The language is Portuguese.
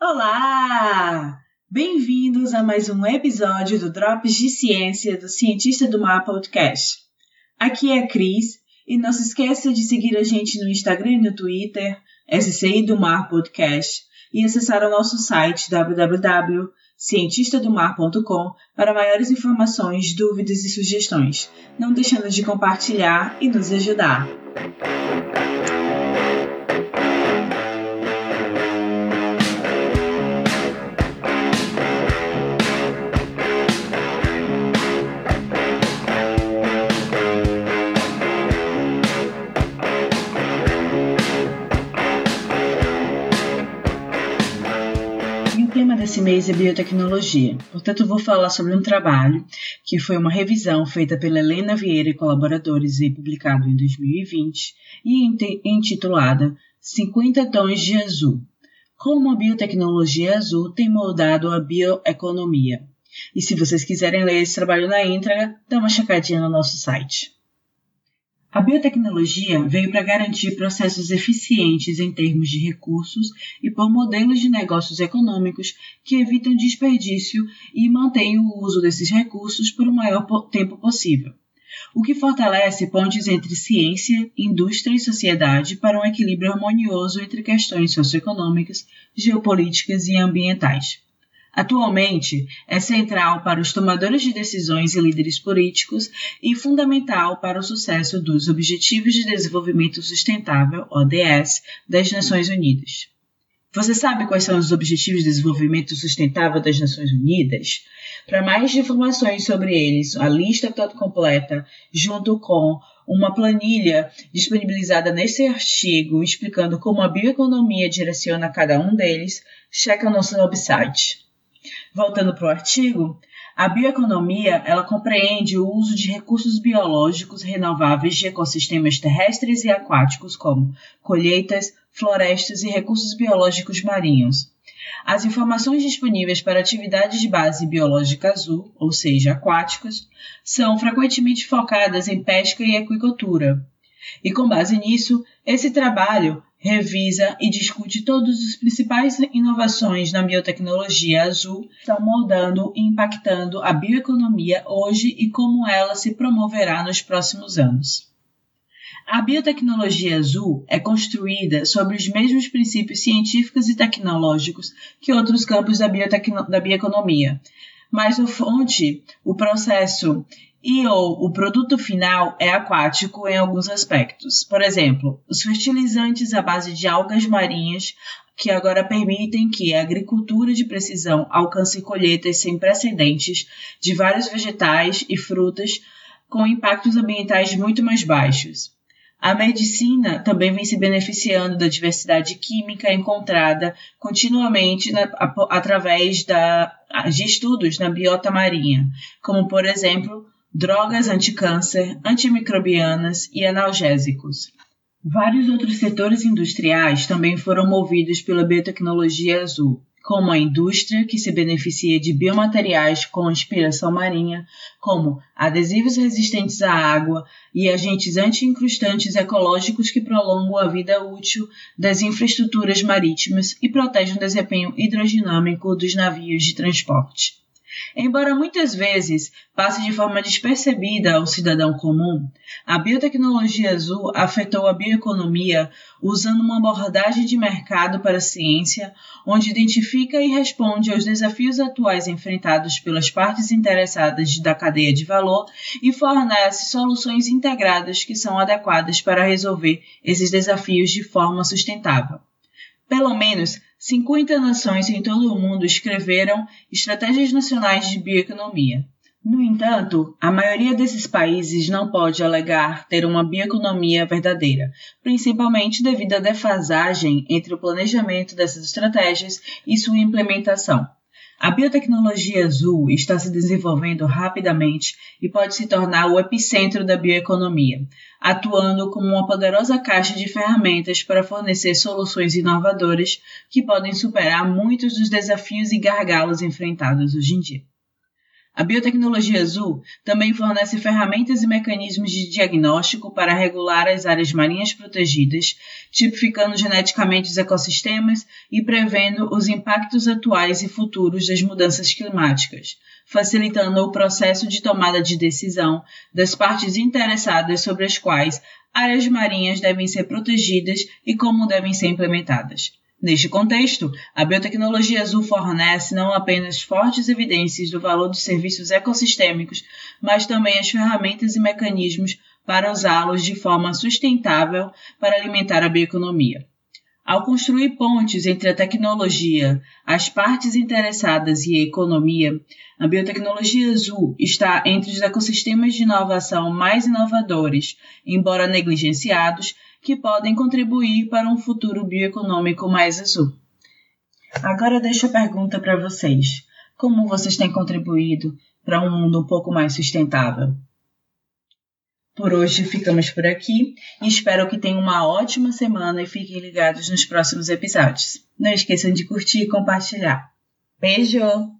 Olá! Bem-vindos a mais um episódio do Drops de Ciência do Cientista do Mar Podcast. Aqui é a Cris e não se esqueça de seguir a gente no Instagram e no Twitter, SCI do Mar Podcast, e acessar o nosso site www.cientistadomar.com para maiores informações, dúvidas e sugestões, não deixando de compartilhar e nos ajudar. Esse mês é biotecnologia. Portanto, vou falar sobre um trabalho que foi uma revisão feita pela Helena Vieira e colaboradores e publicado em 2020 e intitulada 50 tons de azul. Como a biotecnologia azul tem moldado a bioeconomia. E se vocês quiserem ler esse trabalho na íntegra, dá uma checadinha no nosso site. A biotecnologia veio para garantir processos eficientes em termos de recursos e por modelos de negócios econômicos que evitam desperdício e mantêm o uso desses recursos por o maior tempo possível, o que fortalece pontes entre ciência, indústria e sociedade para um equilíbrio harmonioso entre questões socioeconômicas, geopolíticas e ambientais. Atualmente, é central para os tomadores de decisões e líderes políticos e fundamental para o sucesso dos Objetivos de Desenvolvimento Sustentável, ODS, das Nações Unidas. Você sabe quais são os Objetivos de Desenvolvimento Sustentável das Nações Unidas? Para mais informações sobre eles, a lista toda completa, junto com uma planilha disponibilizada nesse artigo explicando como a bioeconomia direciona cada um deles, checa o nosso website. Voltando para o artigo, a bioeconomia ela compreende o uso de recursos biológicos renováveis de ecossistemas terrestres e aquáticos, como colheitas, florestas e recursos biológicos marinhos. As informações disponíveis para atividades de base biológica azul, ou seja, aquáticas, são frequentemente focadas em pesca e aquicultura. E com base nisso, esse trabalho revisa e discute todas as principais inovações na biotecnologia azul que estão moldando e impactando a bioeconomia hoje e como ela se promoverá nos próximos anos. A biotecnologia azul é construída sobre os mesmos princípios científicos e tecnológicos que outros campos da, da bioeconomia, mas o fonte, o processo e ou o produto final é aquático em alguns aspectos. Por exemplo, os fertilizantes à base de algas marinhas que agora permitem que a agricultura de precisão alcance colheitas sem precedentes de vários vegetais e frutas com impactos ambientais muito mais baixos. A medicina também vem se beneficiando da diversidade química encontrada continuamente na, através da, de estudos na biota marinha, como, por exemplo, drogas anticâncer, antimicrobianas e analgésicos. Vários outros setores industriais também foram movidos pela biotecnologia azul, como a indústria, que se beneficia de biomateriais com inspiração marinha, como adesivos resistentes à água e agentes anti-incrustantes ecológicos que prolongam a vida útil das infraestruturas marítimas e protegem o desempenho hidrodinâmico dos navios de transporte. Embora muitas vezes passe de forma despercebida ao cidadão comum, a biotecnologia azul afetou a bioeconomia usando uma abordagem de mercado para a ciência, onde identifica e responde aos desafios atuais enfrentados pelas partes interessadas da cadeia de valor e fornece soluções integradas que são adequadas para resolver esses desafios de forma sustentável. Pelo menos 50 nações em todo o mundo escreveram estratégias nacionais de bioeconomia. No entanto, a maioria desses países não pode alegar ter uma bioeconomia verdadeira, principalmente devido à defasagem entre o planejamento dessas estratégias e sua implementação. A biotecnologia azul está se desenvolvendo rapidamente e pode se tornar o epicentro da bioeconomia, atuando como uma poderosa caixa de ferramentas para fornecer soluções inovadoras que podem superar muitos dos desafios e gargalos enfrentados hoje em dia. A biotecnologia azul também fornece ferramentas e mecanismos de diagnóstico para regular as áreas marinhas protegidas, tipificando geneticamente os ecossistemas e prevendo os impactos atuais e futuros das mudanças climáticas, facilitando o processo de tomada de decisão das partes interessadas sobre as quais áreas marinhas devem ser protegidas e como devem ser implementadas. Neste contexto, a biotecnologia azul fornece não apenas fortes evidências do valor dos serviços ecossistêmicos, mas também as ferramentas e mecanismos para usá-los de forma sustentável para alimentar a bioeconomia. Ao construir pontes entre a tecnologia, as partes interessadas e a economia, a biotecnologia azul está entre os ecossistemas de inovação mais inovadores, embora negligenciados, que podem contribuir para um futuro bioeconômico mais azul. Agora deixo a pergunta para vocês: como vocês têm contribuído para um mundo um pouco mais sustentável? Por hoje ficamos por aqui e espero que tenham uma ótima semana e fiquem ligados nos próximos episódios. Não esqueçam de curtir e compartilhar. Beijo!